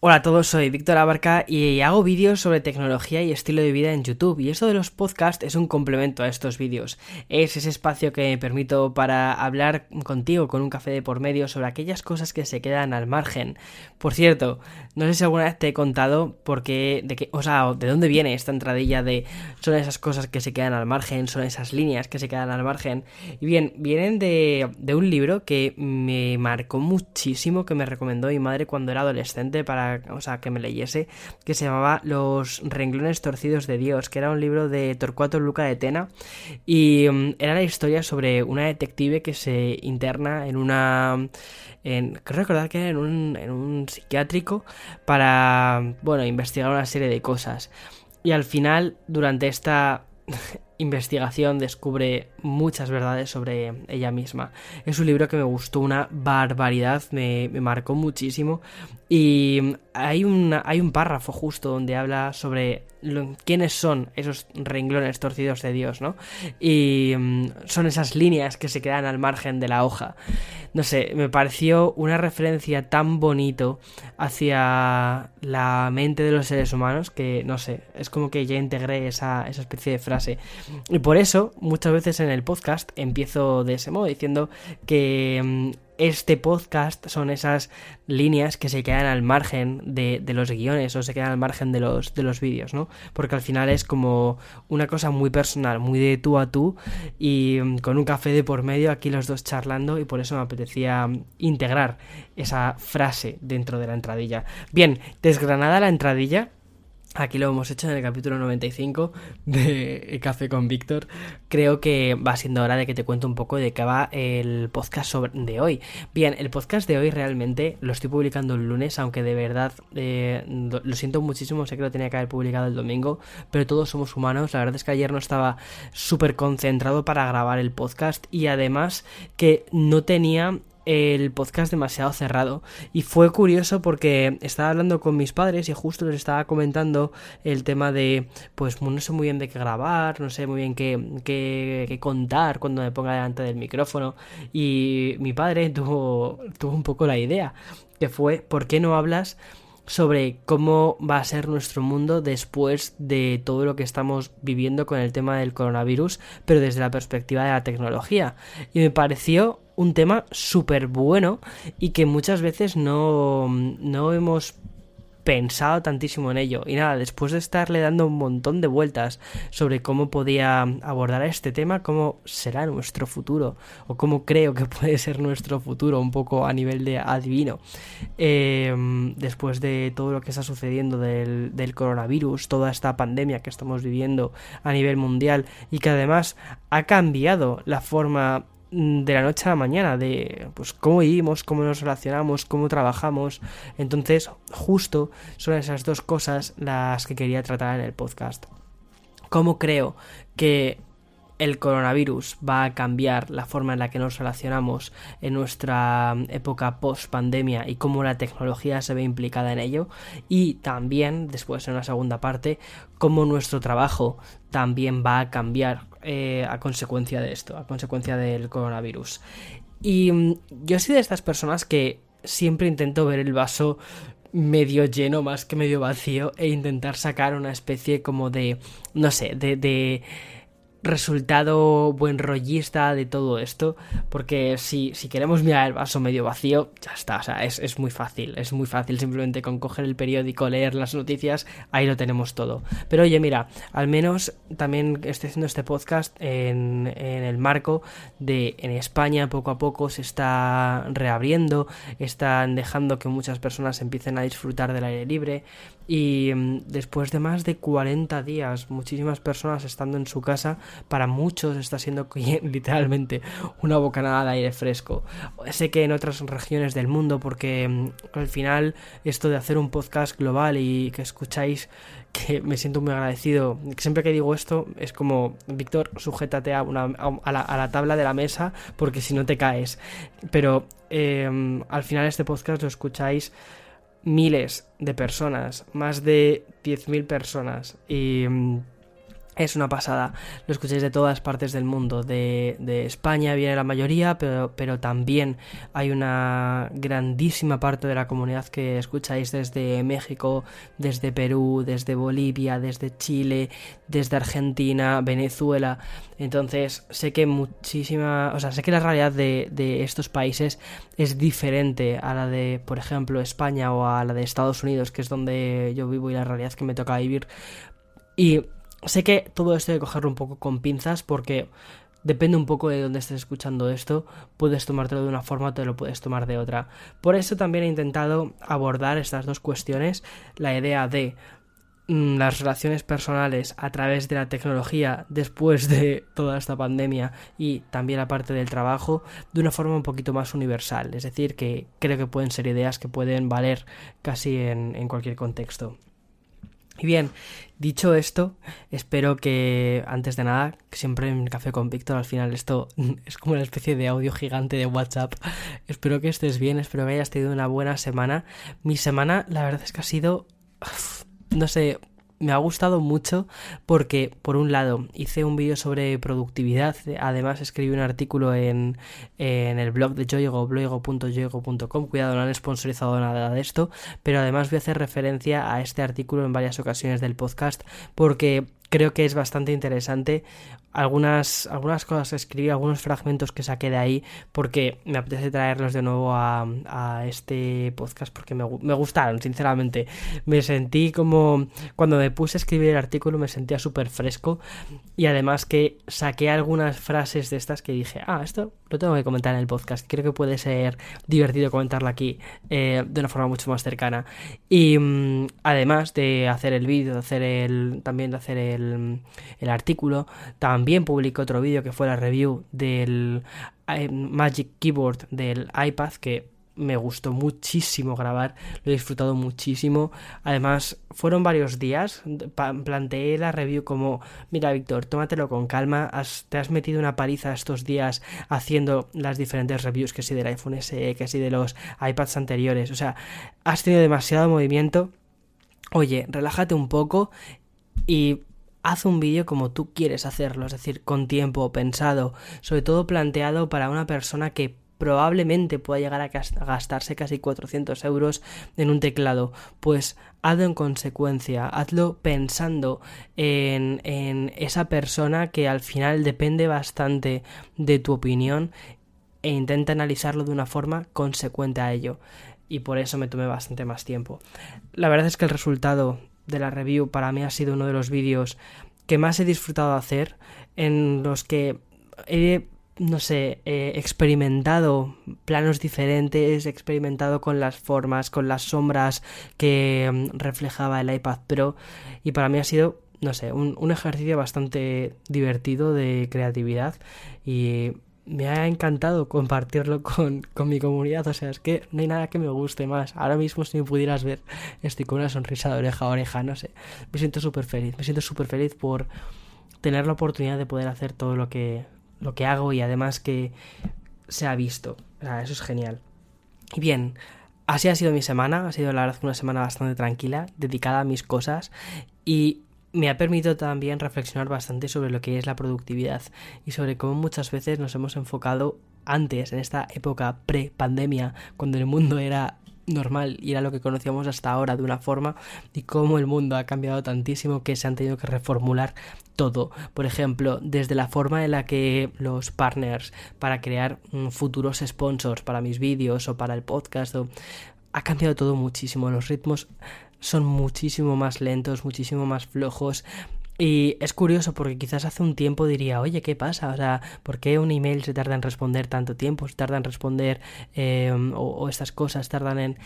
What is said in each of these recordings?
Hola a todos, soy Víctor Abarca y hago vídeos sobre tecnología y estilo de vida en YouTube y esto de los podcasts es un complemento a estos vídeos. Es ese espacio que me permito para hablar contigo con un café de por medio sobre aquellas cosas que se quedan al margen. Por cierto, no sé si alguna vez te he contado por qué, de qué, o sea, de dónde viene esta entradilla de son esas cosas que se quedan al margen, son esas líneas que se quedan al margen. Y bien, vienen de, de un libro que me marcó muchísimo, que me recomendó mi madre cuando era adolescente para o sea, que me leyese, que se llamaba Los renglones torcidos de Dios, que era un libro de Torcuato Luca de Tena y mm, era la historia sobre una detective que se interna en una en, creo recordar que era en un, en un psiquiátrico para, bueno, investigar una serie de cosas. Y al final, durante esta investigación descubre muchas verdades sobre ella misma. Es un libro que me gustó una barbaridad, me, marcó muchísimo y hay, hay un párrafo justo donde habla sobre quiénes son esos renglones torcidos de Dios, ¿no? Y mm, son esas líneas que se quedan al margen de la hoja. No sé, me pareció una referencia tan bonito hacia la mente de los seres humanos que, no sé, es como que ya integré esa, esa especie de frase. Y por eso, muchas veces en el podcast empiezo de ese modo, diciendo que mm, este podcast son esas líneas que se quedan al margen de, los guiones o se quedan al margen de los, de los vídeos, ¿no? Porque al final es como una cosa muy personal, muy de tú a tú y mm, con un café de por medio aquí los dos charlando y por eso me apetecía integrar esa frase dentro de la entradilla. Bien, desgranada la entradilla, Aquí lo hemos hecho en el capítulo 95 de Café con Víctor. Creo que va siendo hora de que te cuente un poco de qué va el podcast de hoy. Bien, el podcast de hoy realmente lo estoy publicando el lunes, aunque de verdad eh, lo siento muchísimo, sé que lo tenía que haber publicado el domingo, pero todos somos humanos. La verdad es que ayer no estaba súper concentrado para grabar el podcast y además que no tenía el podcast demasiado cerrado. Y fue curioso porque estaba hablando con mis padres y justo les estaba comentando el tema de, pues no sé muy bien de qué grabar, no sé muy bien qué, qué, contar cuando me ponga delante del micrófono. Y mi padre tuvo, tuvo un poco la idea, que fue, ¿por qué no hablas? sobre cómo va a ser nuestro mundo después de todo lo que estamos viviendo con el tema del coronavirus, pero desde la perspectiva de la tecnología. Y me pareció un tema súper bueno y que muchas veces no, no hemos pensado tantísimo en ello. Y nada, después de estarle dando un montón de vueltas sobre cómo podía abordar este tema, cómo será nuestro futuro, o cómo creo que puede ser nuestro futuro, un poco a nivel de adivino, em, después de todo lo que está sucediendo del, del coronavirus, toda esta pandemia que estamos viviendo a nivel mundial y que además ha cambiado la forma de la noche a la mañana, de pues cómo vivimos, cómo nos relacionamos, cómo trabajamos. Entonces, justo son esas dos cosas las que quería tratar en el podcast. ¿Cómo creo que el coronavirus va a cambiar la forma en la que nos relacionamos en nuestra época post pandemia y cómo la tecnología se ve implicada en ello y también después en la segunda parte cómo nuestro trabajo también va a cambiar eh, a consecuencia de esto, a consecuencia del coronavirus. Y mm, yo soy de estas personas que siempre intento ver el vaso medio lleno más que medio vacío e intentar sacar una especie como de, no sé, de, de resultado buen rollista de todo esto, porque si, si queremos mirar el vaso medio vacío, ya está, o sea, es, es, muy fácil, es muy fácil simplemente con coger el periódico, leer las noticias, ahí lo tenemos todo. Pero oye, mira, al menos también estoy haciendo este podcast en, en el marco de en España poco a poco se está reabriendo, están dejando que muchas personas empiecen a disfrutar del aire libre, y mm, después de más de 40 días, muchísimas personas estando en su casa, para muchos está siendo literalmente una bocanada de aire fresco. Sé que en otras regiones del mundo, porque mm, al final esto de hacer un podcast global y que escucháis, que me siento muy agradecido, siempre que digo esto es como, Víctor, sujétate a, una, a, la, tabla de la mesa porque si no te caes. Pero eh, al final este podcast lo escucháis miles de personas, más de 10.000 personas. Y mm, es una pasada. Lo escucháis de todas partes del mundo. De, de, España viene la mayoría, pero, pero también hay una grandísima parte de la comunidad que escucháis desde México, desde Perú, desde Bolivia, desde Chile, desde Argentina, Venezuela. Entonces, sé que muchísima. O sea, sé que la realidad de, de estos países es diferente a la de, por ejemplo, España o a la de Estados Unidos, que es donde yo vivo y la realidad que me toca vivir. Y Sé que todo esto hay que cogerlo un poco con pinzas porque depende un poco de dónde estés escuchando esto, puedes tomártelo de una forma o te lo puedes tomar de otra. Por eso también he intentado abordar estas dos cuestiones, la idea de mm, las relaciones personales a través de la tecnología después de toda esta pandemia y también la parte del trabajo de una forma un poquito más universal. Es decir, que creo que pueden ser ideas que pueden valer casi en, en cualquier contexto. Y bien, dicho esto, espero que antes de nada, siempre en Café con Víctor al final esto es como una especie de audio gigante de WhatsApp. Espero que estés bien, espero que hayas tenido una buena semana. Mi semana, la verdad es que ha sido, no sé, me ha gustado mucho porque, por un lado, hice un vídeo sobre productividad, además escribí un artículo en, en el blog de Yoigo, bloigo.yoigo.com, cuidado, no han sponsorizado nada de esto, pero además voy a hacer referencia a este artículo en varias ocasiones del podcast porque creo que es bastante interesante algunas, algunas cosas que escribí, algunos fragmentos que saqué de ahí, porque me apetece traerlos de nuevo a, a este podcast, porque me, me, gustaron, sinceramente. Me sentí como, cuando me puse a escribir el artículo, me sentía súper fresco, y además que saqué algunas frases de estas que dije, ah, esto lo tengo que comentar en el podcast, creo que puede ser divertido comentarlo aquí eh, de una forma mucho más cercana. Y mmm, además de hacer el vídeo, de hacer el, también de hacer el, el artículo, también también publiqué otro vídeo que fue la review del eh, Magic Keyboard del iPad que me gustó muchísimo grabar, lo he disfrutado muchísimo. Además, fueron varios días. planteé la review como: Mira, Víctor, tómatelo con calma. te has metido una paliza estos días haciendo las diferentes reviews, que si del iPhone SE, que si de los iPads anteriores. O sea, has tenido demasiado movimiento. Oye, relájate un poco y haz un vídeo como tú quieres hacerlo, es decir, con tiempo pensado, sobre todo planteado para una persona que probablemente pueda llegar a gastarse casi 400 euros en un teclado, pues hazlo en consecuencia, hazlo pensando en, en esa persona que al final depende bastante de tu opinión e intenta analizarlo de una forma consecuente a ello. Y por eso me tomé bastante más tiempo. La verdad es que el resultado de la review para mí ha sido uno de los vídeos que más he disfrutado hacer, en los que he, no sé, experimentado planos diferentes, experimentado con las formas, con las sombras que mm, reflejaba el iPad Pro y para mí ha sido, no sé, un, un ejercicio bastante divertido de creatividad y me ha encantado compartirlo con, con, mi comunidad. O sea, es que no hay nada que me guste más. Ahora mismo, si me pudieras ver, estoy con una sonrisa de oreja a oreja, no sé. Me siento súper feliz. Me siento súper feliz por tener la oportunidad de poder hacer todo lo que, lo que hago y además que se ha visto. O sea, eso es genial. Y bien, así ha sido mi semana. Ha sido la verdad una semana bastante tranquila, dedicada a mis cosas. Y me ha permitido también reflexionar bastante sobre lo que es la productividad y sobre cómo muchas veces nos hemos enfocado antes, en esta época pre-pandemia, cuando el mundo era normal y era lo que conocíamos hasta ahora de una forma y cómo el mundo ha cambiado tantísimo que se han tenido que reformular todo. Por ejemplo, desde la forma en la que los partners para crear mm, futuros sponsors para mis vídeos o para el podcast ha cambiado todo muchísimo. Los ritmos son muchísimo más lentos, muchísimo más flojos. Y es curioso porque quizás hace un tiempo diría, oye, ¿qué pasa? O sea, ¿por qué un email se tarda en responder tanto tiempo? Se tarda en responder o, o, estas cosas tardan en...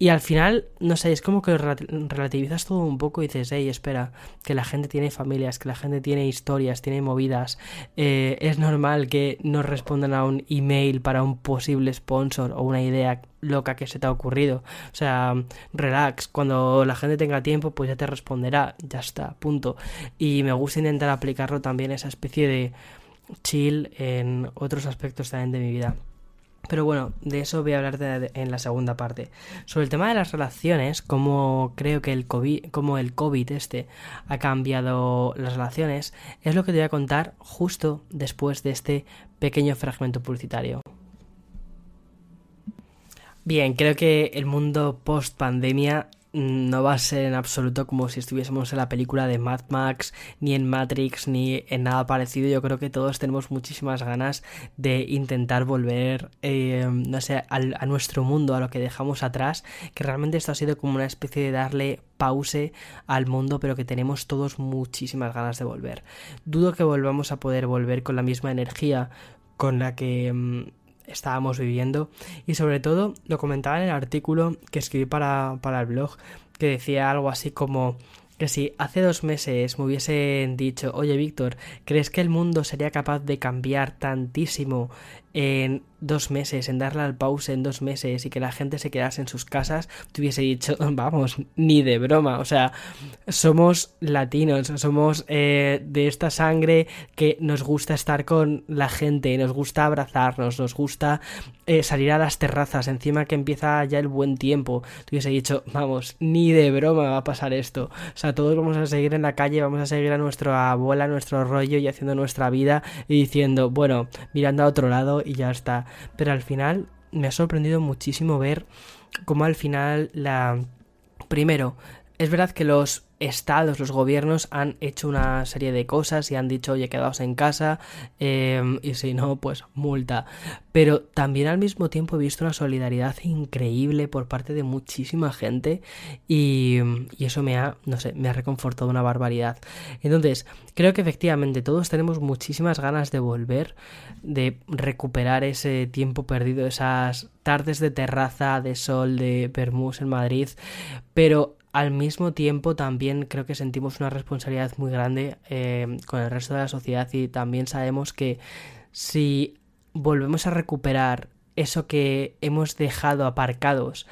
Y al final, no sé, es como que relativizas todo un poco y dices, hey, espera, que la gente tiene familias, que la gente tiene historias, tiene movidas. Eh, es normal que no respondan a un email para un posible sponsor o una idea loca que se te ha ocurrido. O sea, relax, cuando la gente tenga tiempo, pues ya te responderá, ya está, punto. Y me gusta intentar aplicarlo también esa especie de chill en otros aspectos también de mi vida. Pero bueno, de eso voy a hablar en la segunda parte. Sobre el tema de las relaciones, como creo que el COVID, como el COVID este ha cambiado las relaciones, es lo que te voy a contar justo después de este pequeño fragmento publicitario. Bien, creo que el mundo post pandemia no va a ser en absoluto como si estuviésemos en la película de Mad Max, ni en Matrix, ni en nada parecido. Yo creo que todos tenemos muchísimas ganas de intentar volver, eh, no sé, a nuestro mundo, a lo que dejamos atrás, que realmente esto ha sido como una especie de darle pause al mundo, pero que tenemos todos muchísimas ganas de volver. Dudo que volvamos a poder volver con la misma energía con la que mm, estábamos viviendo. Y sobre todo lo comentaba en el artículo que escribí para, para el blog que decía algo así como que si hace dos meses me hubiesen dicho, oye Víctor, ¿crees que el mundo sería capaz de cambiar tantísimo en dos meses, en darle al pause en dos meses y que la gente se quedase en sus casas, te hubiese dicho, vamos, ni de broma. O sea, somos latinos, somos eh, de esta sangre que nos gusta estar con la gente, nos gusta abrazarnos, nos gusta eh, salir a las terrazas, encima que empieza ya el buen tiempo. Te hubiese dicho, vamos, ni de broma va a pasar esto. O sea, todos vamos a seguir en la calle, vamos a seguir a nuestra abuela, nuestro rollo y haciendo nuestra vida y diciendo, bueno, mirando a otro lado y ya está. Pero al final me ha sorprendido muchísimo ver cómo al final la... Primero, es verdad que los estados, los gobiernos han hecho una serie de cosas y han dicho, oye, quedaos en casa em, y si no, pues multa. Pero también al mismo tiempo he visto una solidaridad increíble por parte de muchísima gente y, y eso me ha, no sé, me ha reconfortado una barbaridad. Entonces, creo que efectivamente todos tenemos muchísimas ganas de volver, de recuperar ese tiempo perdido, esas tardes de terraza, de sol, de Permus en Madrid, pero al mismo tiempo también creo que sentimos una responsabilidad muy grande eh, con el resto de la sociedad y también sabemos que si volvemos a recuperar eso que hemos dejado aparcados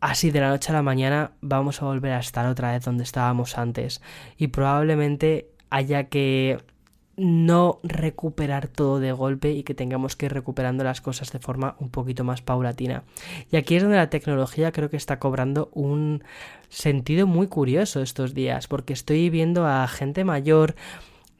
así de la noche a la mañana vamos a volver a estar otra vez donde estábamos antes. Y probablemente haya que no recuperar todo de golpe y que tengamos que ir recuperando las cosas de forma un poquito más paulatina. Y aquí es donde la tecnología creo que está cobrando un sentido muy curioso estos días, porque estoy viendo a gente mayor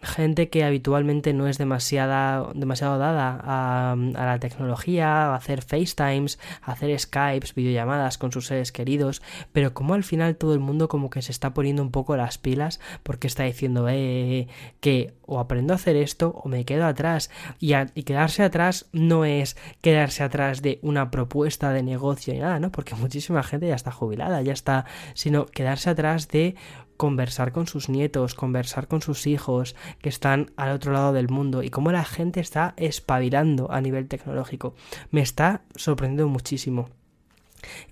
gente que habitualmente no es demasiada, demasiado dada a, la tecnología, a hacer FaceTimes, a hacer Skypes, videollamadas con sus seres queridos, pero como al final todo el mundo como que se está poniendo un poco las pilas porque está diciendo eh, eh, eh que o aprendo a hacer esto o me quedo atrás y, y, quedarse atrás no es quedarse atrás de una propuesta de negocio ni nada, ¿no? Porque muchísima gente ya está jubilada, ya está, sino quedarse atrás de conversar con sus nietos, conversar con sus hijos que están al otro lado del mundo y cómo la gente está espabilando a nivel tecnológico. Me está sorprendiendo muchísimo.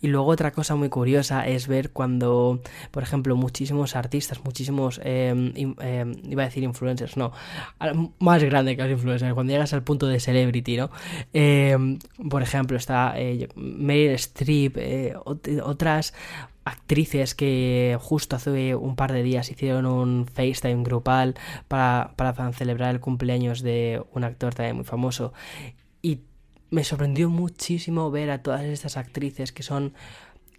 Y luego otra cosa muy curiosa es ver cuando, por ejemplo, muchísimos artistas, muchísimos, em, em, iba a decir influencers, no, más grande que los influencers, cuando llegas al punto de celebrity, ¿no? Em, por ejemplo, está eh, Meryl Streep, eh, otras actrices que justo hace un par de días hicieron un FaceTime grupal para, para celebrar el cumpleaños de un actor también muy famoso. Y me sorprendió muchísimo ver a todas estas actrices que son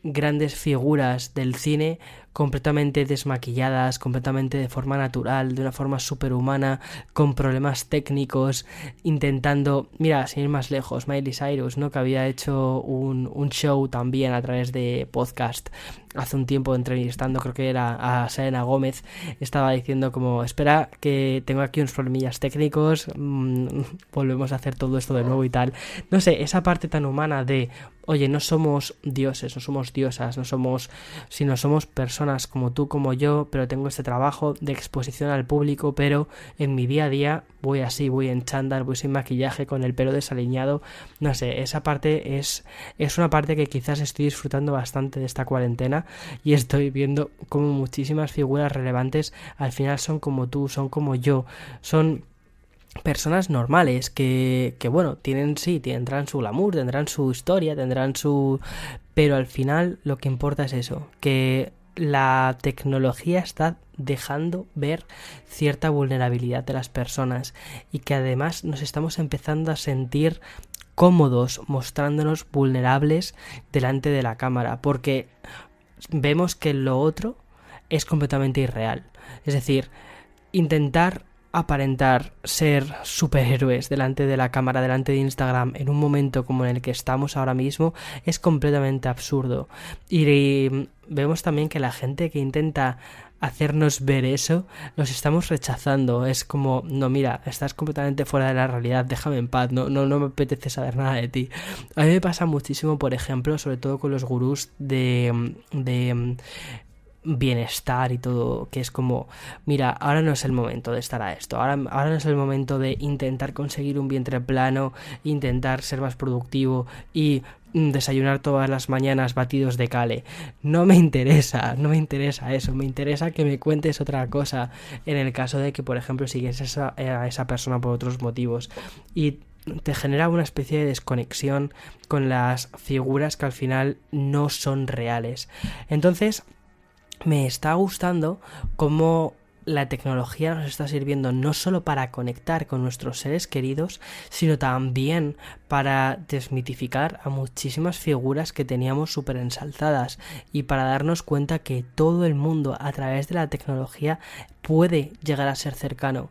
grandes figuras del cine completamente desmaquilladas, completamente de forma natural, de una forma superhumana, con problemas técnicos, intentando, mira, sin ir más lejos, Miley Cyrus, ¿no? Que había hecho un, un show también a través de podcast hace un tiempo entrevistando, creo que era a Selena Gómez, estaba diciendo como, espera que tengo aquí unos problemillas técnicos, mm, volvemos a hacer todo esto de nuevo y tal. No sé, esa parte tan humana de, oye, no somos dioses, no somos diosas, no somos, sino somos personas como tú, como yo, pero tengo este trabajo de exposición al público, pero en mi día a día voy así, voy en chándal, voy sin maquillaje, con el pelo desaliñado, no sé, esa parte es, es una parte que quizás estoy disfrutando bastante de esta cuarentena y estoy viendo como muchísimas figuras relevantes al final son como tú, son como yo, son personas normales que, que bueno, tienen sí, tendrán su glamour, tendrán su historia, tendrán su... pero al final lo que importa es eso, que la tecnología está dejando ver cierta vulnerabilidad de las personas y que además nos estamos empezando a sentir cómodos mostrándonos vulnerables delante de la cámara, porque vemos que lo otro es completamente irreal. Es decir, intentar aparentar ser superhéroes delante de la cámara, delante de Instagram, en un momento como en el que estamos ahora mismo, es completamente absurdo. Y vemos también que la gente que intenta hacernos ver eso, los estamos rechazando. Es como, no, mira, estás completamente fuera de la realidad, déjame en paz, no, no, no me apetece saber nada de ti. A mí me pasa muchísimo, por ejemplo, sobre todo con los gurús de, de bienestar y todo, que es como, mira, ahora no es el momento de estar a esto, ahora, ahora no es el momento de intentar conseguir un vientre plano, intentar ser más productivo y mm, desayunar todas las mañanas batidos de cale. No me interesa, no me interesa eso, me interesa que me cuentes otra cosa en el caso de que, por ejemplo, sigues esa, a esa persona por otros motivos. Y te genera una especie de desconexión con las figuras que al final no son reales. Entonces, me está gustando cómo la tecnología nos está sirviendo no solo para conectar con nuestros seres queridos, sino también para desmitificar a muchísimas figuras que teníamos súper ensalzadas y para darnos cuenta que todo el mundo a través de la tecnología puede llegar a ser cercano.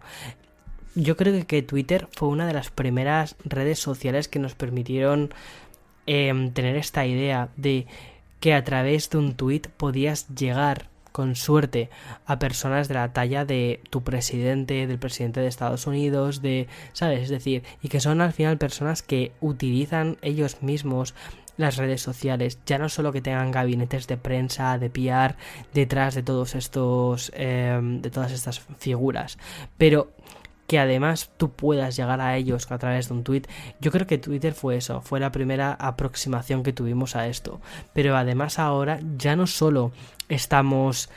Yo creo que Twitter fue una de las primeras redes sociales que nos permitieron em, tener esta idea de que a través de un tuit podías llegar con suerte a personas de la talla de tu presidente, del presidente de Estados Unidos, de, ¿sabes? Es decir, y que son al final personas que utilizan ellos mismos las redes sociales, ya no solo que tengan gabinetes de prensa, de PR detrás de todos estos, eh, de todas estas figuras, pero que además tú puedas llegar a ellos a través de un tweet. Yo creo que Twitter fue eso, fue la primera aproximación que tuvimos a esto. Pero además ahora ya no solo estamos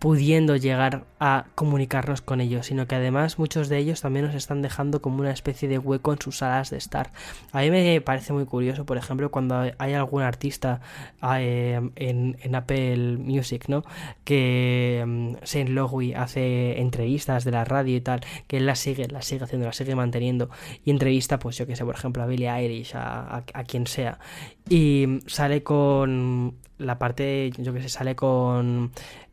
pudiendo llegar a comunicarnos con ellos, sino que además muchos de ellos también nos están dejando como una especie de hueco en sus salas de estar. A mí me parece muy curioso, por ejemplo, cuando hay algún artista eh, en, Apple Music, ¿no? Que um, Saint Logui hace entrevistas de la radio y tal, que él las sigue, las sigue haciendo, las sigue manteniendo, y entrevista, pues yo que sé, por ejemplo, a Billie Eilish, a, a quien sea, y sale con la parte, yo que sé, sale con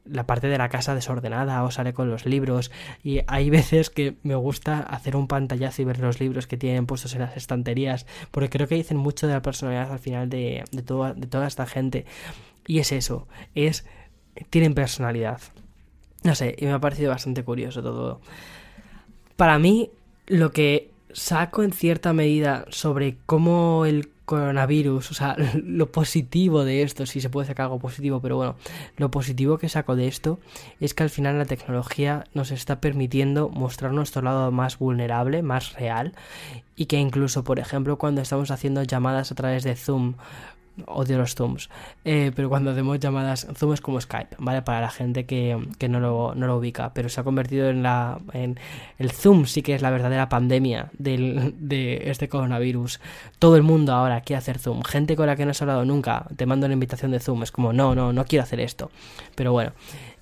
la parte de la casa desordenada o sale con los libros y hay veces que me gusta hacer un pantallazo y ver los libros que tienen puestos en las estanterías porque creo que dicen mucho de la personalidad al final de, de, de toda esta gente y es eso, es tienen personalidad. No sé, y me ha parecido bastante curioso todo. Para mí, lo que saco en cierta medida sobre cómo el coronavirus, o sea, lo positivo de esto, si se puede sacar algo positivo, pero bueno, lo positivo que saco de esto es que al final la tecnología nos está permitiendo mostrar nuestro lado más vulnerable, más real, y que incluso, por ejemplo, cuando estamos haciendo llamadas a través de Zoom odio los Zooms, eh, pero cuando hacemos llamadas, Zoom es como Skype, ¿vale? Para la gente que, no, lo, no, lo, ubica, pero se ha convertido en la... En, el Zoom sí que es la verdadera pandemia del, de este coronavirus. Todo el mundo ahora quiere hacer Zoom. Gente con la que no has hablado nunca, te mando una invitación de Zoom, es como, no, no, no quiero hacer esto. Pero bueno,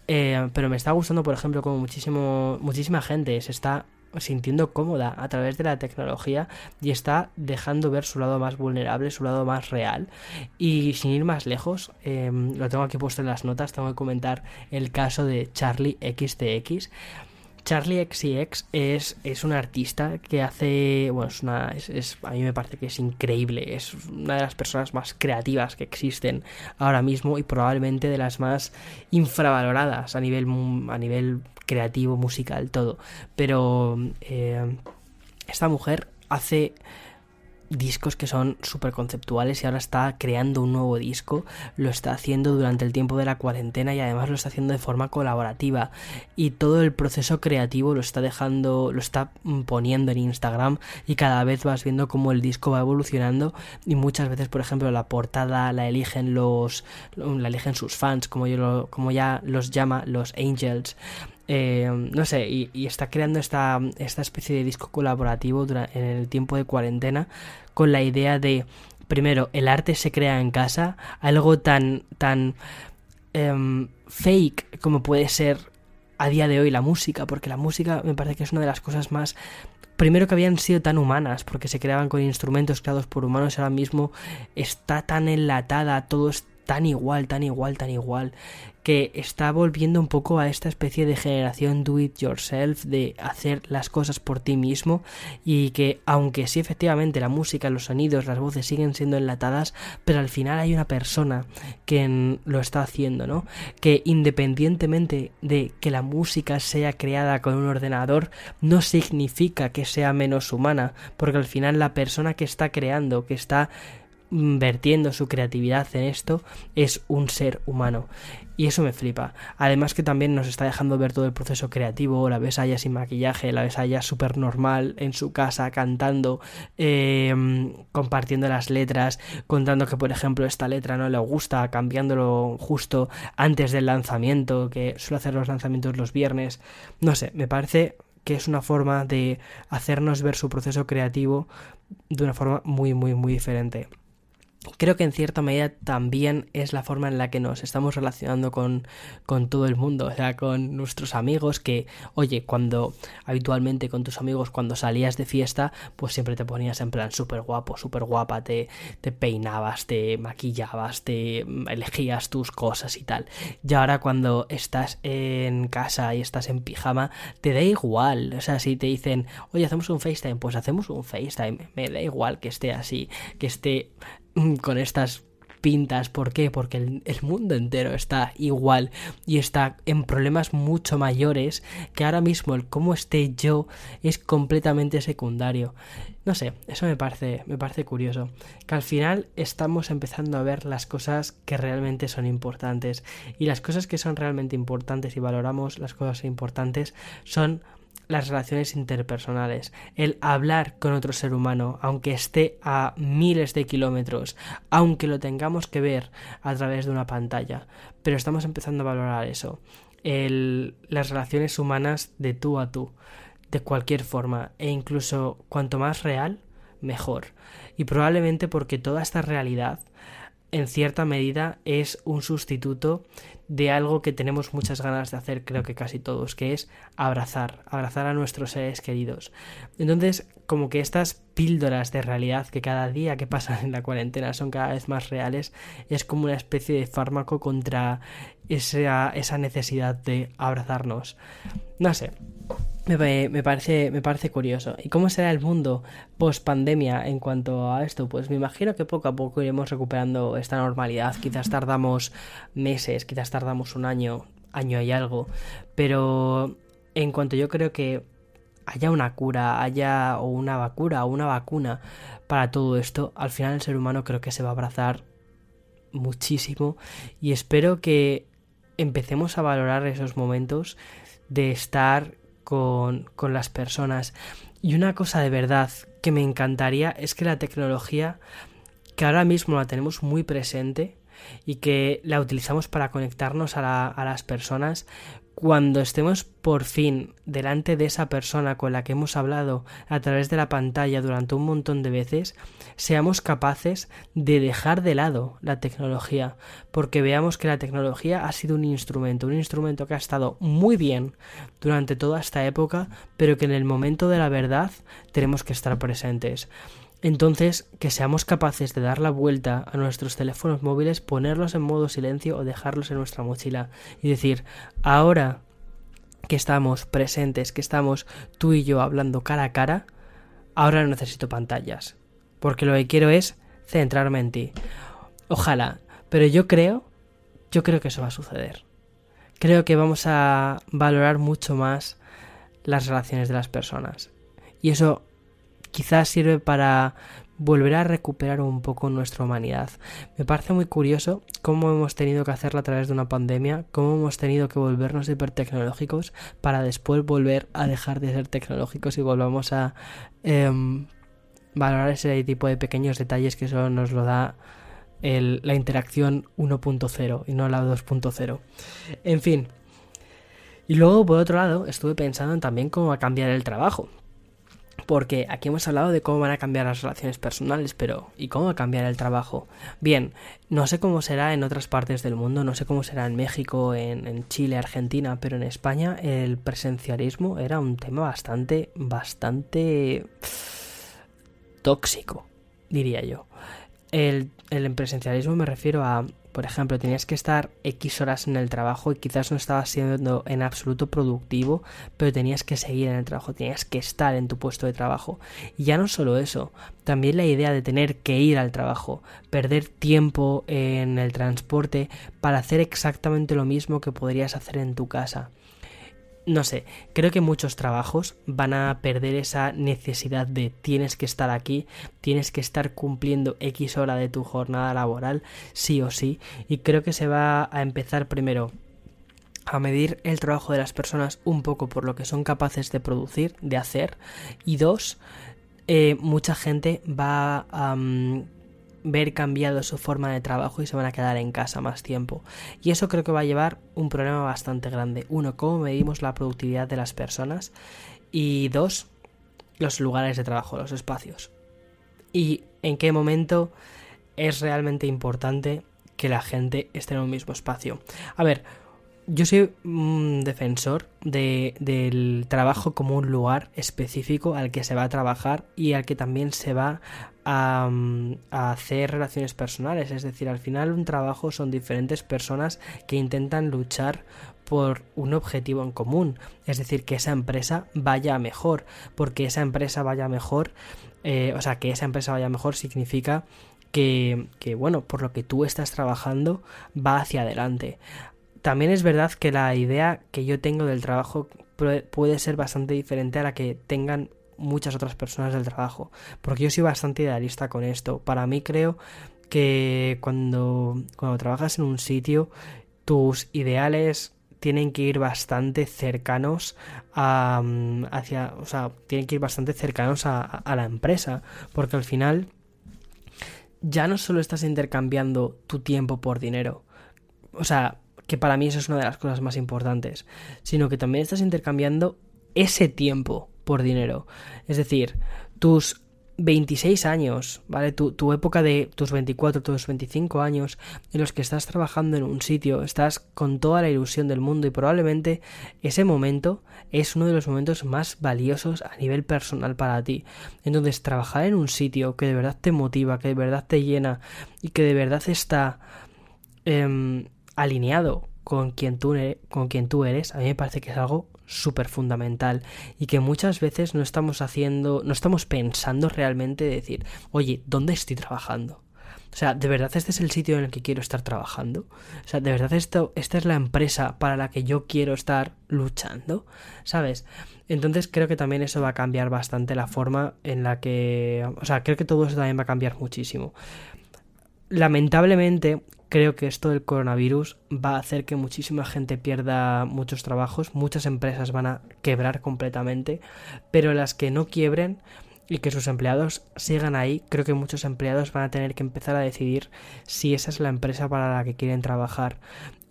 eh, pero me está gustando, por ejemplo, como muchísimo, muchísima gente se está sintiendo cómoda a través de la tecnología y está dejando ver su lado más vulnerable, su lado más real. Y sin ir más lejos, em, lo tengo aquí puesto en las notas, tengo que comentar el caso de Charlie XTX. Charlie XCX es, es un artista que hace. Bueno, es una. A mí me parece que es increíble. Es una de las personas más creativas que existen ahora mismo y probablemente de las más infravaloradas a nivel, a nivel creativo, musical, todo. Pero eh, esta mujer hace discos que son súper conceptuales y ahora está creando un nuevo disco, lo está haciendo durante el tiempo de la cuarentena y además lo está haciendo de forma colaborativa. Y todo el proceso creativo lo está dejando, lo está poniendo en Instagram y cada vez vas viendo cómo el disco va evolucionando y muchas veces por ejemplo la portada la eligen los la eligen sus fans como yo como ya los llama los angels eh, no sé, y, está creando esta, esta especie de disco colaborativo en el tiempo de cuarentena con la idea de, primero, el arte se crea en casa, algo tan, tan em, fake como puede ser a día de hoy la música, porque la música me parece que es una de las cosas más primero que habían sido tan humanas, porque se creaban con instrumentos creados por humanos, ahora mismo está tan enlatada, todo es tan igual, tan igual, tan igual, que está volviendo un poco a esta especie de generación do it yourself, de hacer las cosas por ti mismo, y que aunque sí efectivamente la música, los sonidos, las voces siguen siendo enlatadas, pero al final hay una persona que lo está haciendo, ¿no? Que independientemente de que la música sea creada con un ordenador, no significa que sea menos humana, porque al final la persona que está creando, que está vertiendo su creatividad en esto es un ser humano. Y eso me flipa. Además que también nos está dejando ver todo el proceso creativo la ves a sin maquillaje la ves a súper normal en su casa cantando em, compartiendo las letras contando que por ejemplo esta letra no le gusta cambiándolo justo antes del lanzamiento que suele hacer los lanzamientos los viernes. No sé me parece que es una forma de hacernos ver su proceso creativo de una forma muy muy muy diferente creo que en cierta medida también es la forma en la que nos estamos relacionando con, con, todo el mundo, o sea, con nuestros amigos que, oye, cuando habitualmente con tus amigos cuando salías de fiesta, pues siempre te ponías en plan súper guapo, súper guapa, te, te peinabas, te maquillabas, te elegías tus cosas y tal. Y ahora cuando estás en casa y estás en pijama, te da igual, o sea, si te dicen, oye, hacemos un FaceTime, pues hacemos un FaceTime, me da igual que esté así, que esté con estas pintas. ¿Por qué? Porque el, mundo entero está igual y está en problemas mucho mayores que ahora mismo el cómo esté yo es completamente secundario. No sé, eso me parece, me parece curioso. Que al final estamos empezando a ver las cosas que realmente son importantes. Y las cosas que son realmente importantes y valoramos las cosas importantes son las relaciones interpersonales, el hablar con otro ser humano, aunque esté a miles de kilómetros, aunque lo tengamos que ver a través de una pantalla, pero estamos empezando a valorar eso, el, las relaciones humanas de tú a tú, de cualquier forma, e incluso cuanto más real, mejor. Y probablemente porque toda esta realidad en cierta medida es un sustituto de algo que tenemos muchas ganas de hacer, creo que casi todos, que es abrazar, abrazar a nuestros seres queridos. Entonces, como que estas píldoras de realidad que cada día que pasan en la cuarentena son cada vez más reales, es como una especie de fármaco contra esa, esa necesidad de abrazarnos. No sé, me, parece, me parece curioso. ¿Y cómo será el mundo post pandemia en cuanto a esto? Pues me imagino que poco a poco iremos recuperando esta normalidad. Quizás tardamos meses, quizás tardamos un año, año y algo. Pero en cuanto yo creo que haya una cura, haya o una vacuna o una vacuna para todo esto, al final el ser humano creo que se va a abrazar muchísimo y espero que empecemos a valorar esos momentos de estar con, con las personas. Y una cosa de verdad que me encantaría es que la tecnología, que ahora mismo la tenemos muy presente y que la utilizamos para conectarnos a, a las personas, cuando estemos por fin delante de esa persona con la que hemos hablado a través de la pantalla durante un montón de veces, seamos capaces de dejar de lado la tecnología, porque veamos que la tecnología ha sido un instrumento, un instrumento que ha estado muy bien durante toda esta época, pero que en el momento de la verdad tenemos que estar presentes. Entonces, que seamos capaces de dar la vuelta a nuestros teléfonos móviles, ponerlos en modo silencio o dejarlos en nuestra mochila y decir, ahora que estamos presentes, que estamos tú y yo hablando cara a cara, ahora no necesito pantallas, porque lo que quiero es centrarme en ti. Ojalá, pero yo creo, yo creo que eso va a suceder. Creo que vamos a valorar mucho más las relaciones de las personas. Y eso quizás sirve para volver a recuperar un poco nuestra humanidad. Me parece muy curioso cómo hemos tenido que hacerlo a través de una pandemia, cómo hemos tenido que volvernos hipertecnológicos para después volver a dejar de ser tecnológicos y volvamos a em, valorar ese tipo de pequeños detalles que solo nos lo da la interacción 1.0 y no la 2.0. En fin. Y luego, por otro lado, estuve pensando en también cómo va a cambiar el trabajo Porque aquí hemos hablado de cómo van a cambiar las relaciones personales, pero ¿y cómo va a cambiar el trabajo? Bien, no sé cómo será en otras partes del mundo, no sé cómo será en México, en, en Chile, Argentina, pero en España el presencialismo era un tema bastante, bastante tóxico, diría yo. El, el presencialismo me refiero a por ejemplo, tenías que estar X horas en el trabajo y quizás no estabas siendo en absoluto productivo, pero tenías que seguir en el trabajo, tenías que estar en tu puesto de trabajo. Y ya no solo eso, también la idea de tener que ir al trabajo, perder tiempo en el transporte para hacer exactamente lo mismo que podrías hacer en tu casa no sé, creo que muchos trabajos van a perder esa necesidad de tienes que estar aquí, tienes que estar cumpliendo X hora de tu jornada laboral, sí o sí, y creo que se va a empezar primero a medir el trabajo de las personas un poco por lo que son capaces de producir, de hacer, y dos, eh, mucha gente va a ver cambiado su forma de trabajo y se van a quedar en casa más tiempo. Y eso creo que va a llevar un problema bastante grande. Uno, cómo medimos la productividad de las personas. Y dos, los lugares de trabajo, los espacios. Y en qué momento es realmente importante que la gente esté en un mismo espacio. A ver, yo soy un defensor de, del trabajo como un lugar específico al que se va a trabajar y al que también se va a, hacer relaciones personales. Es decir, al final un trabajo son diferentes personas que intentan luchar por un objetivo en común. Es decir, que esa empresa vaya mejor. Porque esa empresa vaya mejor, eh, o sea, que esa empresa vaya mejor significa que, bueno, por lo que tú estás trabajando va hacia adelante. También es verdad que la idea que yo tengo del trabajo puede ser bastante diferente a la que tengan muchas otras personas del trabajo, porque yo soy bastante idealista con esto. Para mí creo que cuando, cuando trabajas en un sitio, tus ideales tienen que ir bastante cercanos a, mm, hacia, o sea, tienen que ir bastante cercanos a, a la empresa, porque al final ya no solo estás intercambiando tu tiempo por dinero, o sea, que para mí eso es una de las cosas más importantes, sino que también estás intercambiando ese tiempo por dinero. Es decir, tus 26 años, ¿vale? Tu, tu, época de tus 24, tus 25 años en los que estás trabajando en un sitio, estás con toda la ilusión del mundo y probablemente ese momento es uno de los momentos más valiosos a nivel personal para ti. Entonces, trabajar en un sitio que de verdad te motiva, que de verdad te llena y que de verdad está em, alineado con quien, tú, con quien tú eres, a mí me parece que es algo súper fundamental y que muchas veces no estamos haciendo, no estamos pensando realmente de decir, oye, ¿dónde estoy trabajando? O sea, ¿de verdad este es el sitio en el que quiero estar trabajando? O sea, ¿de verdad esto, esta es la empresa para la que yo quiero estar luchando? ¿Sabes? Entonces creo que también eso va a cambiar bastante la forma en la que... O sea, creo que todo eso también va a cambiar muchísimo. Lamentablemente, creo que esto del coronavirus va a hacer que muchísima gente pierda muchos trabajos, muchas empresas van a quebrar completamente, pero las que no quiebren y que sus empleados sigan ahí, creo que muchos empleados van a tener que empezar a decidir si esa es la empresa para la que quieren trabajar.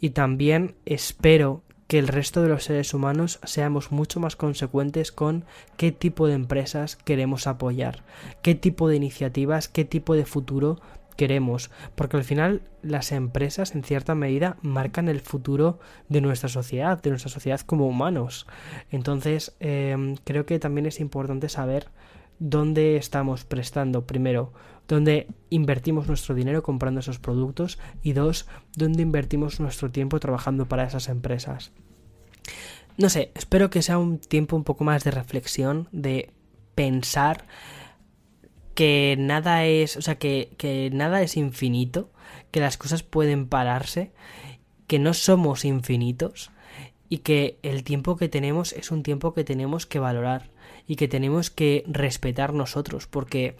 Y también espero que el resto de los seres humanos seamos mucho más consecuentes con qué tipo de empresas queremos apoyar, qué tipo de iniciativas, qué tipo de futuro queremos, porque al final las empresas en cierta medida marcan el futuro de nuestra sociedad, de nuestra sociedad como humanos. Entonces em, creo que también es importante saber dónde estamos prestando, primero, dónde invertimos nuestro dinero comprando esos productos y dos, dónde invertimos nuestro tiempo trabajando para esas empresas. No sé, espero que sea un tiempo un poco más de reflexión, de pensar que nada es, o sea, que, que nada es infinito, que las cosas pueden pararse, que no somos infinitos y que el tiempo que tenemos es un tiempo que tenemos que valorar y que tenemos que respetar nosotros, porque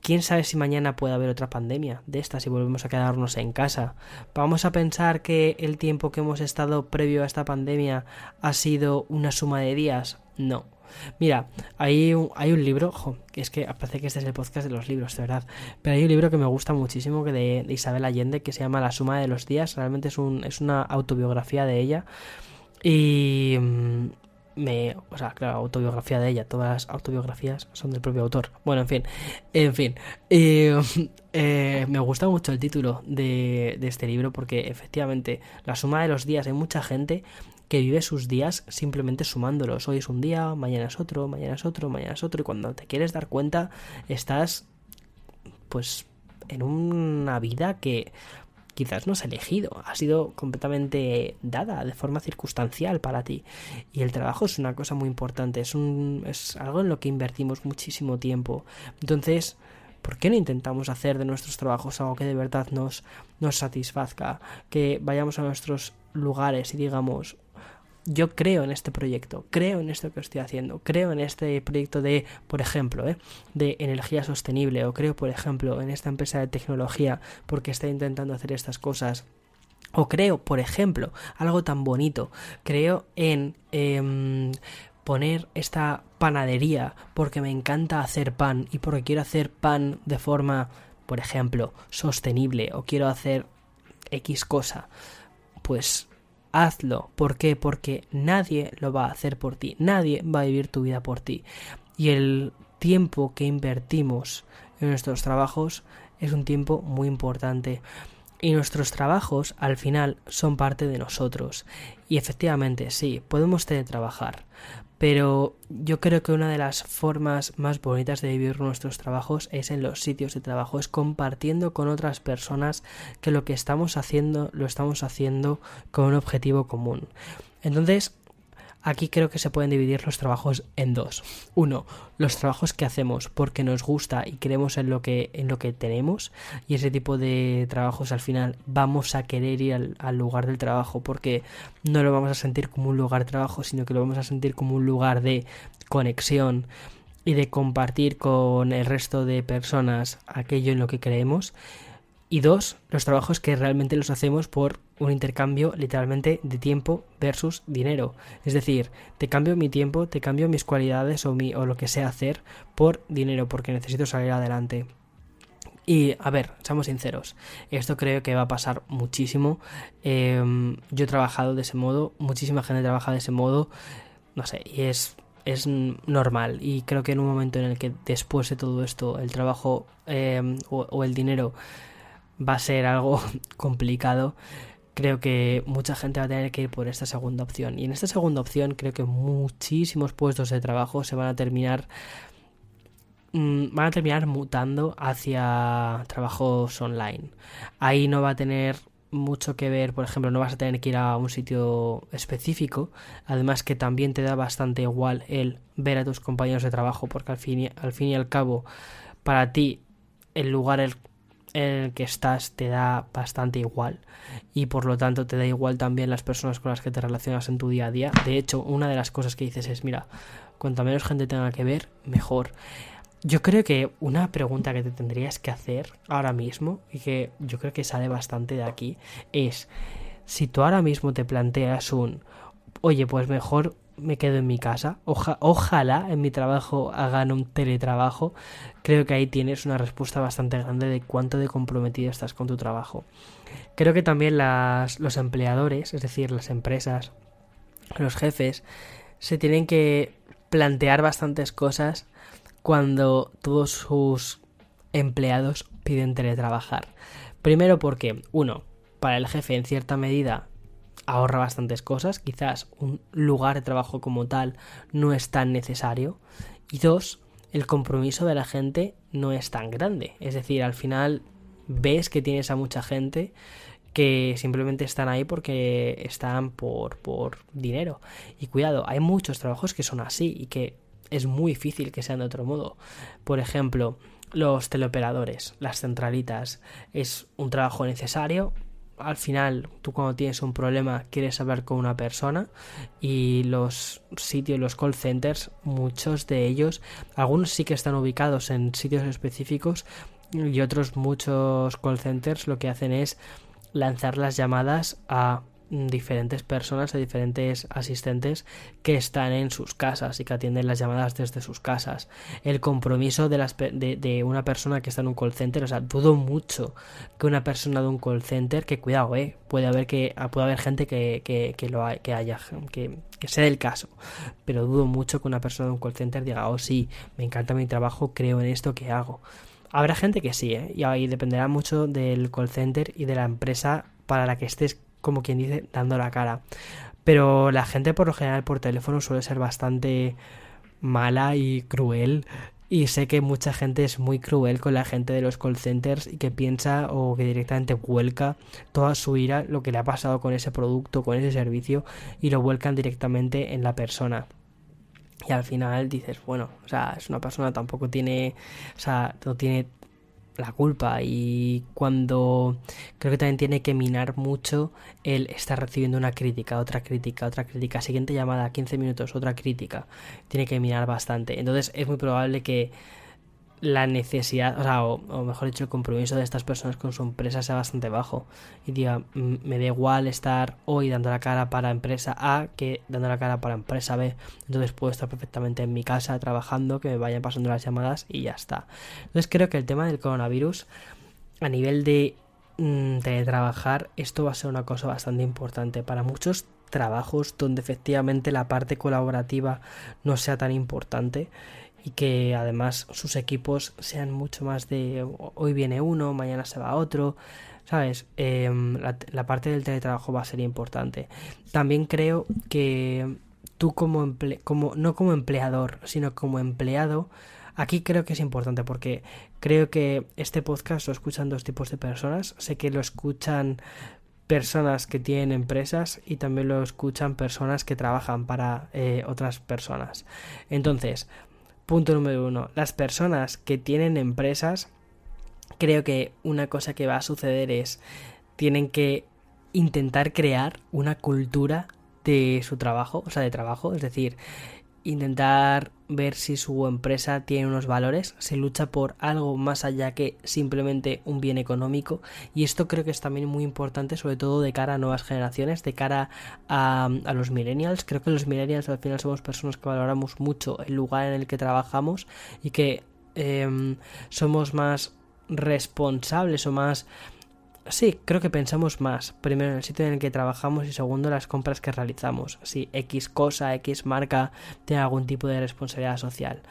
quién sabe si mañana puede haber otra pandemia de estas y volvemos a quedarnos en casa. Vamos a pensar que el tiempo que hemos estado previo a esta pandemia ha sido una suma de días. No, Mira, hay un, hay un libro, que es que parece que este es el podcast de los libros, de verdad, pero hay un libro que me gusta muchísimo que de, Isabel Allende que se llama La suma de los días, realmente es, un, es una autobiografía de ella y mm, me, o sea, claro, autobiografía de ella, todas las autobiografías son del propio autor. Bueno, en fin, en fin, eh, me gusta mucho el título de, de este libro porque efectivamente la suma de los días, hay mucha gente que vive sus días simplemente sumándolos. Hoy es un día, mañana es otro, mañana es otro, mañana es otro y cuando te quieres dar cuenta estás pues en una vida que quizás no has elegido, ha sido completamente dada de forma circunstancial para ti. Y el trabajo es una cosa muy importante, es, un, es algo en lo que invertimos muchísimo tiempo. Entonces, ¿por qué no intentamos hacer de nuestros trabajos algo que de verdad nos, nos satisfazca? Que vayamos a nuestros lugares y digamos, yo creo en este proyecto, creo en esto que estoy haciendo, creo en este proyecto de, por ejemplo, ¿eh? de energía sostenible, o creo, por ejemplo, en esta empresa de tecnología porque está intentando hacer estas cosas. O creo, por ejemplo, algo tan bonito, creo en em, poner esta panadería porque me encanta hacer pan y porque quiero hacer pan de forma, por ejemplo, sostenible o quiero hacer X cosa. Pues hazlo. ¿Por qué? Porque nadie lo va a hacer por ti, nadie va a vivir tu vida por ti. Y el tiempo que invertimos en nuestros trabajos es un tiempo muy importante. Y nuestros trabajos al final son parte de nosotros. Y efectivamente, sí, podemos teletrabajar, pero yo creo que una de las formas más bonitas de vivir nuestros trabajos es en los sitios de trabajo, es compartiendo con otras personas que lo que estamos haciendo lo estamos haciendo con un objetivo común. Entonces, Aquí creo que se pueden dividir los trabajos en dos. Uno, los trabajos que hacemos porque nos gusta y creemos en lo que, en lo que tenemos. Y ese tipo de trabajos al final vamos a querer ir al, al lugar del trabajo porque no lo vamos a sentir como un lugar de trabajo, sino que lo vamos a sentir como un lugar de conexión y de compartir con el resto de personas aquello en lo que creemos. Y dos, los trabajos que realmente los hacemos por un intercambio literalmente de tiempo versus dinero. Es decir, te cambio mi tiempo, te cambio mis cualidades o, mi, o lo que sé hacer por dinero, porque necesito salir adelante. Y a ver, seamos sinceros, esto creo que va a pasar muchísimo. Em, yo he trabajado de ese modo, muchísima gente trabaja de ese modo, no sé, y es, es normal. Y creo que en un momento en el que después de todo esto el trabajo em, o el dinero va a ser algo complicado, creo que mucha gente va a tener que ir por esta segunda opción. Y en esta segunda opción creo que muchísimos puestos de trabajo se van a terminar mm, van a terminar mutando hacia trabajos online. Ahí no va a tener mucho que ver, por ejemplo, no vas a tener que ir a un sitio específico, además que también te da bastante igual el ver a tus compañeros de trabajo, porque al fin y al, fin y al cabo, para ti, el lugar en el que estás te da bastante igual y por lo tanto te da igual también las personas con las que te relacionas en tu día a día. De hecho, una de las cosas que dices es, mira, cuanta menos gente tenga que ver, mejor. Yo creo que una pregunta que te tendrías que hacer ahora mismo y que yo creo que sale bastante de aquí es si tú ahora mismo te planteas un, oye, pues mejor me quedo en mi casa. ojalá en mi trabajo hagan un teletrabajo. Creo que ahí tienes una respuesta bastante grande de cuánto de comprometido estás con tu trabajo. Creo que también las, los empleadores, es decir, las empresas, los jefes, se tienen que plantear bastantes cosas cuando todos sus empleados piden teletrabajar. Primero porque, uno, para el jefe en cierta medida ahorra bastantes cosas, quizás un lugar de trabajo como tal no es tan necesario. Y dos, el compromiso de la gente no es tan grande. Es decir, al final ves que tienes a mucha gente que simplemente están ahí porque están por, por dinero. Y cuidado, hay muchos trabajos que son así y que es muy difícil que sean de otro modo. Por ejemplo, los teleoperadores, las centralitas, es un trabajo necesario, al final tú cuando tienes un problema quieres hablar con una persona y los sitios, los call centers, muchos de ellos, algunos sí que están ubicados en sitios específicos y otros muchos call centers lo que hacen es lanzar las llamadas a diferentes personas, a diferentes asistentes que están en sus casas y que atienden las llamadas desde sus casas. El compromiso de, una persona que está en un call center, o sea, dudo mucho que una persona de un call center, que cuidado, eh, puede haber que puede haber gente que, que, que lo que haya que, que sea el caso, pero dudo mucho que una persona de un call center diga, oh sí, me encanta mi trabajo, creo en esto que hago. Habrá gente que sí, ¿eh? y ahí dependerá mucho del call center y de la empresa para la que estés como quien dice, dando la cara. Pero la gente por lo general por teléfono suele ser bastante mala y cruel. Y sé que mucha gente es muy cruel con la gente de los call centers y que piensa o que directamente vuelca toda su ira, lo que le ha pasado con ese producto, con ese servicio, y lo vuelcan directamente en la persona. Y al final dices, bueno, o sea, es una persona tampoco tiene, o sea, no tiene la culpa. Y cuando creo que también tiene que minar mucho el estar recibiendo una crítica, otra crítica, otra crítica, siguiente llamada, 15 minutos, otra crítica, tiene que minar bastante. Entonces es muy probable que la necesidad, o sea, o, mejor dicho, el compromiso de estas personas con su empresa sea bastante bajo. Y diga, me da igual estar hoy dando la cara para empresa A que dando la cara para empresa B. Entonces puedo estar perfectamente en mi casa trabajando, que me vayan pasando las llamadas y ya está. Entonces creo que el tema del coronavirus, a nivel de mm, trabajar, esto va a ser una cosa bastante importante para muchos trabajos donde efectivamente la parte colaborativa no sea tan importante y que además sus equipos sean mucho más de hoy viene uno, mañana se va otro, ¿sabes? Em, la, parte del teletrabajo va a ser importante. También creo que tú como, como no como empleador, sino como empleado, aquí creo que es importante porque creo que este podcast lo escuchan dos tipos de personas. Sé que lo escuchan personas que tienen empresas y también lo escuchan personas que trabajan para eh, otras personas. Entonces, Punto número uno. Las personas que tienen empresas, creo que una cosa que va a suceder es, tienen que intentar crear una cultura de su trabajo, o sea, de trabajo, es decir, intentar ver si su empresa tiene unos valores, se lucha por algo más allá que simplemente un bien económico. Y esto creo que es también muy importante sobre todo de cara a nuevas generaciones, de cara a, los millennials, creo que los millennials al final somos personas que valoramos mucho el lugar en el que trabajamos y que em, somos más responsables o más Sí, creo que pensamos más. Primero en el sitio en el que trabajamos y segundo las compras que realizamos. Si X cosa, X marca tiene algún tipo de responsabilidad social.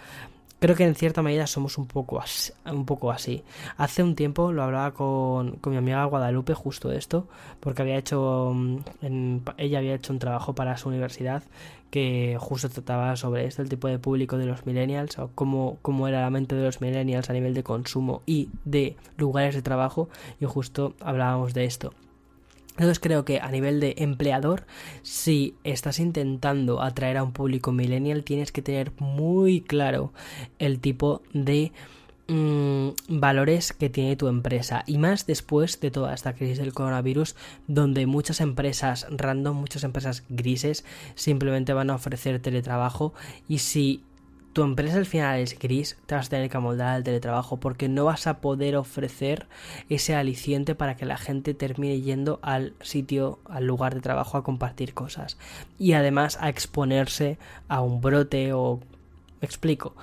Creo que en cierta medida somos un poco así. Un poco así. Hace un tiempo lo hablaba con, con mi amiga Guadalupe justo de esto, porque había hecho, mm, ella había hecho un trabajo para su universidad que justo trataba sobre esto, el tipo de público de los millennials, o cómo, cómo era la mente de los millennials a nivel de consumo y de lugares de trabajo, y justo hablábamos de esto. Entonces creo que a nivel de empleador, si estás intentando atraer a un público millennial, tienes que tener muy claro el tipo de mm, valores que tiene tu empresa. Y más después de toda esta crisis del coronavirus, donde muchas empresas random, muchas empresas grises, simplemente van a ofrecer teletrabajo. Y si tu empresa al final es gris, te vas a tener que amoldar al teletrabajo porque no vas a poder ofrecer ese aliciente para que la gente termine yendo al sitio, al lugar de trabajo a compartir cosas y además a exponerse a un brote o... Me explico.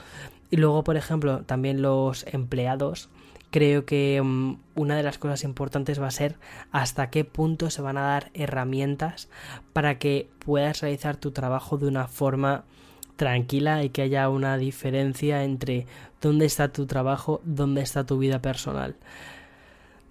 Y luego, por ejemplo, también los empleados creo que mm, una de las cosas importantes va a ser hasta qué punto se van a dar herramientas para que puedas realizar tu trabajo de una forma tranquila y que haya una diferencia entre dónde está tu trabajo, dónde está tu vida personal.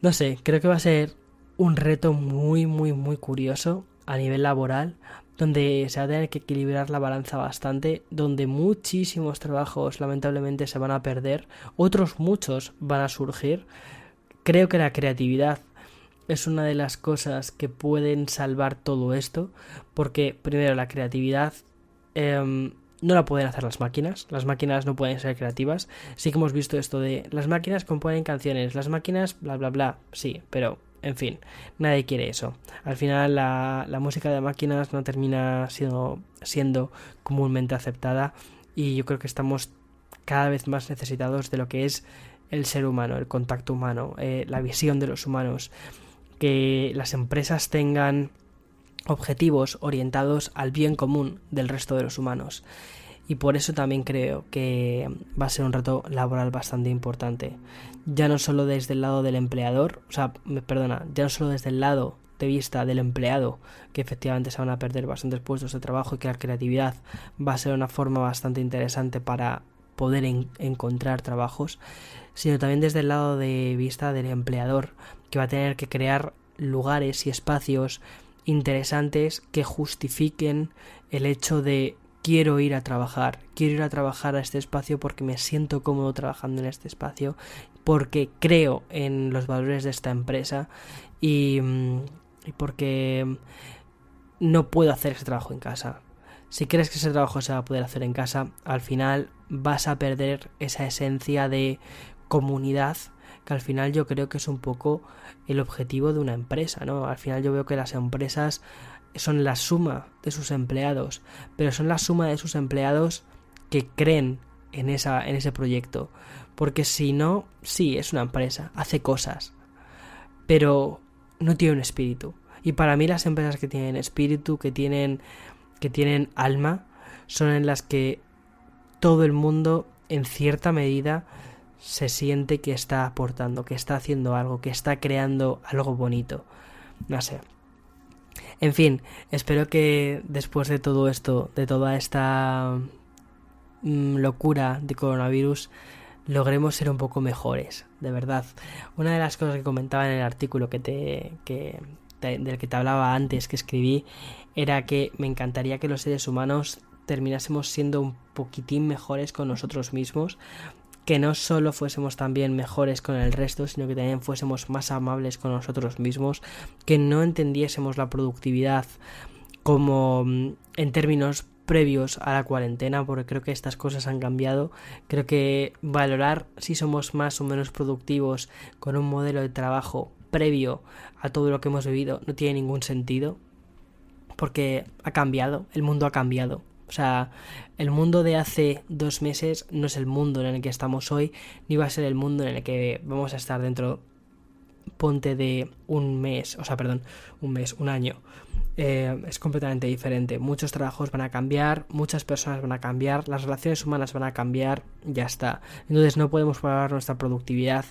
No sé, creo que va a ser un reto muy, muy, muy curioso a nivel laboral, donde se va a tener que equilibrar la balanza bastante, donde muchísimos trabajos lamentablemente se van a perder, otros muchos van a surgir. Creo que la creatividad es una de las cosas que pueden salvar todo esto, porque primero la creatividad em, no la pueden hacer las máquinas, las máquinas no pueden ser creativas. Sí que hemos visto esto de las máquinas componen canciones, las máquinas bla bla bla, sí, pero en fin, nadie quiere eso. Al final la, la música de máquinas no termina siendo, siendo comúnmente aceptada y yo creo que estamos cada vez más necesitados de lo que es el ser humano, el contacto humano, eh, la visión de los humanos, que las empresas tengan objetivos orientados al bien común del resto de los humanos. Y por eso también creo que va a ser un reto laboral bastante importante. Ya no solo desde el lado del empleador, o sea, perdona, ya no solo desde el lado de vista del empleado, que efectivamente se van a perder bastantes puestos de trabajo y que la creatividad va a ser una forma bastante interesante para poder encontrar trabajos, sino también desde el lado de vista del empleador, que va a tener que crear lugares y espacios interesantes que justifiquen el hecho de quiero ir a trabajar, quiero ir a trabajar a este espacio porque me siento cómodo trabajando en este espacio, porque creo en los valores de esta empresa y, mm, y porque no puedo hacer ese trabajo en casa. Si crees que ese trabajo se va a poder hacer en casa, al final vas a perder esa esencia de comunidad que al final yo creo que es un poco el objetivo de una empresa, ¿no? Al final yo veo que las empresas son la suma de sus empleados, pero son la suma de sus empleados que creen en, esa, en ese proyecto. Porque si no, sí, es una empresa, hace cosas, pero no tiene un espíritu. Y para mí las empresas que tienen espíritu, que tienen, que tienen alma, son en las que todo el mundo, en cierta medida, se siente que está aportando, que está haciendo algo, que está creando algo bonito. No sé. En fin, espero que después de todo esto, de toda esta mm, locura de coronavirus, logremos ser un poco mejores, de verdad. Una de las cosas que comentaba en el artículo que te, que, del que te hablaba antes, que escribí, era que me encantaría que los seres humanos terminásemos siendo un poquitín mejores con nosotros mismos, que no solo fuésemos también mejores con el resto, sino que también fuésemos más amables con nosotros mismos, que no entendiésemos la productividad como mm, en términos previos a la cuarentena, porque creo que estas cosas han cambiado. Creo que valorar si somos más o menos productivos con un modelo de trabajo previo a todo lo que hemos vivido no tiene ningún sentido, porque ha cambiado, el mundo ha cambiado. O sea, el mundo de hace dos meses no es el mundo en el que estamos hoy, ni va a ser el mundo en el que vamos a estar dentro, ponte de un mes, o sea, perdón, un mes, un año. Eh, es completamente diferente. Muchos trabajos van a cambiar, muchas personas van a cambiar, las relaciones humanas van a cambiar, ya está. Entonces no podemos probar nuestra productividad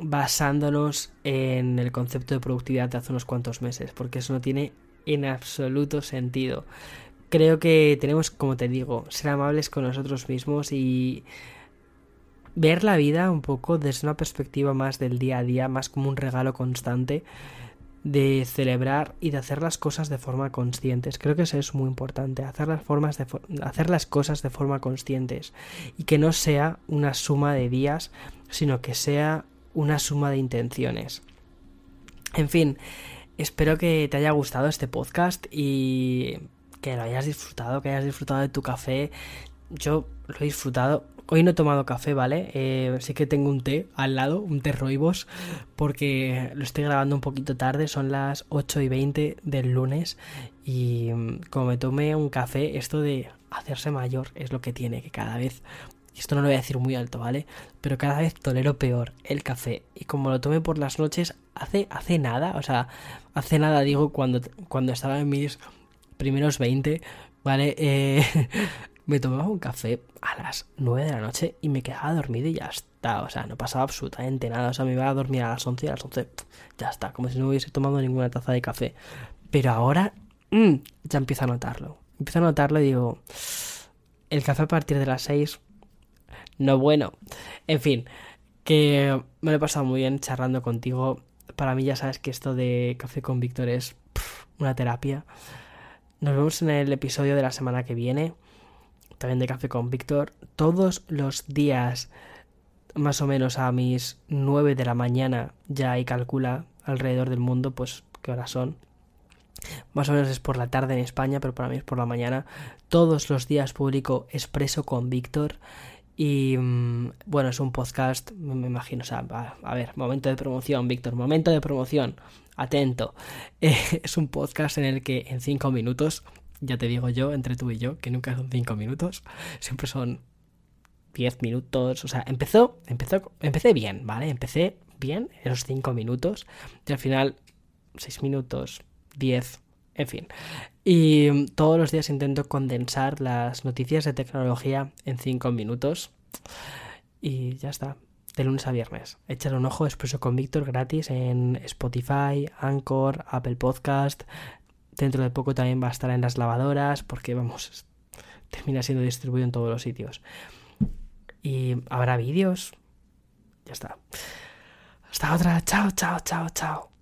basándonos en el concepto de productividad de hace unos cuantos meses, porque eso no tiene en absoluto sentido creo que tenemos, como te digo, ser amables con nosotros mismos y ver la vida un poco desde una perspectiva más del día a día, más como un regalo constante de celebrar y de hacer las cosas de forma conscientes. Creo que eso es muy importante, hacer las, formas de hacer las cosas de forma conscientes y que no sea una suma de días, sino que sea una suma de intenciones. En fin, espero que te haya gustado este podcast y que lo hayas disfrutado, que hayas disfrutado de tu café. Yo lo he disfrutado. Hoy no he tomado café, ¿vale? Eh, sí que tengo un té al lado, un té roibos, porque lo estoy grabando un poquito tarde, son las 8 y 20 del lunes. Y mm, como me tomé un café, esto de hacerse mayor es lo que tiene, que cada vez esto no lo voy a decir muy alto, ¿vale? Pero cada vez tolero peor el café. Y como lo tomé por las noches, hace, hace nada, o sea, hace nada digo cuando, cuando estaba en mis primeros 20, ¿vale? Eh, me tomaba un café a las 9 de la noche y me quedaba dormido y ya está. O sea, no pasaba absolutamente nada. O sea, me iba a dormir a las 11 y a las 11 ya está. Como si no hubiese tomado ninguna taza de café. Pero ahora mm, ya empiezo a notarlo. Empiezo a notarlo y digo, el café a partir de las 6, no bueno. En fin, que me lo he pasado muy bien charlando contigo. Para mí ya sabes que esto de café con Víctor es una terapia. Nos vemos en el episodio de la semana que viene, también de Café con Víctor, todos los días, más o menos a mis 9 de la mañana, ya hay calcula alrededor del mundo, pues qué horas son. Más o menos es por la tarde en España, pero para mí es por la mañana. Todos los días publico Expreso con Víctor. Y mm, bueno, es un podcast, me imagino, o sea, a ver, momento de promoción, Víctor, momento de promoción atento. Eh, es un podcast en el que en cinco minutos, ya te digo yo, entre tú y yo, que nunca son cinco minutos, siempre son diez minutos. O sea, empezó, empezó, empecé bien, ¿vale? Empecé bien en esos cinco minutos y al final seis minutos, diez, En fin. Y todos los días intento condensar las noticias de tecnología en 5 minutos. Y ya está. De lunes a viernes. Échale un ojo Expreso con Víctor gratis en Spotify, Anchor, Apple Podcast. Dentro de poco también va a estar en las lavadoras porque, vamos, termina siendo distribuido en todos los sitios. Y habrá vídeos. Ya está. Hasta otra. Chao, chao, chao, chao.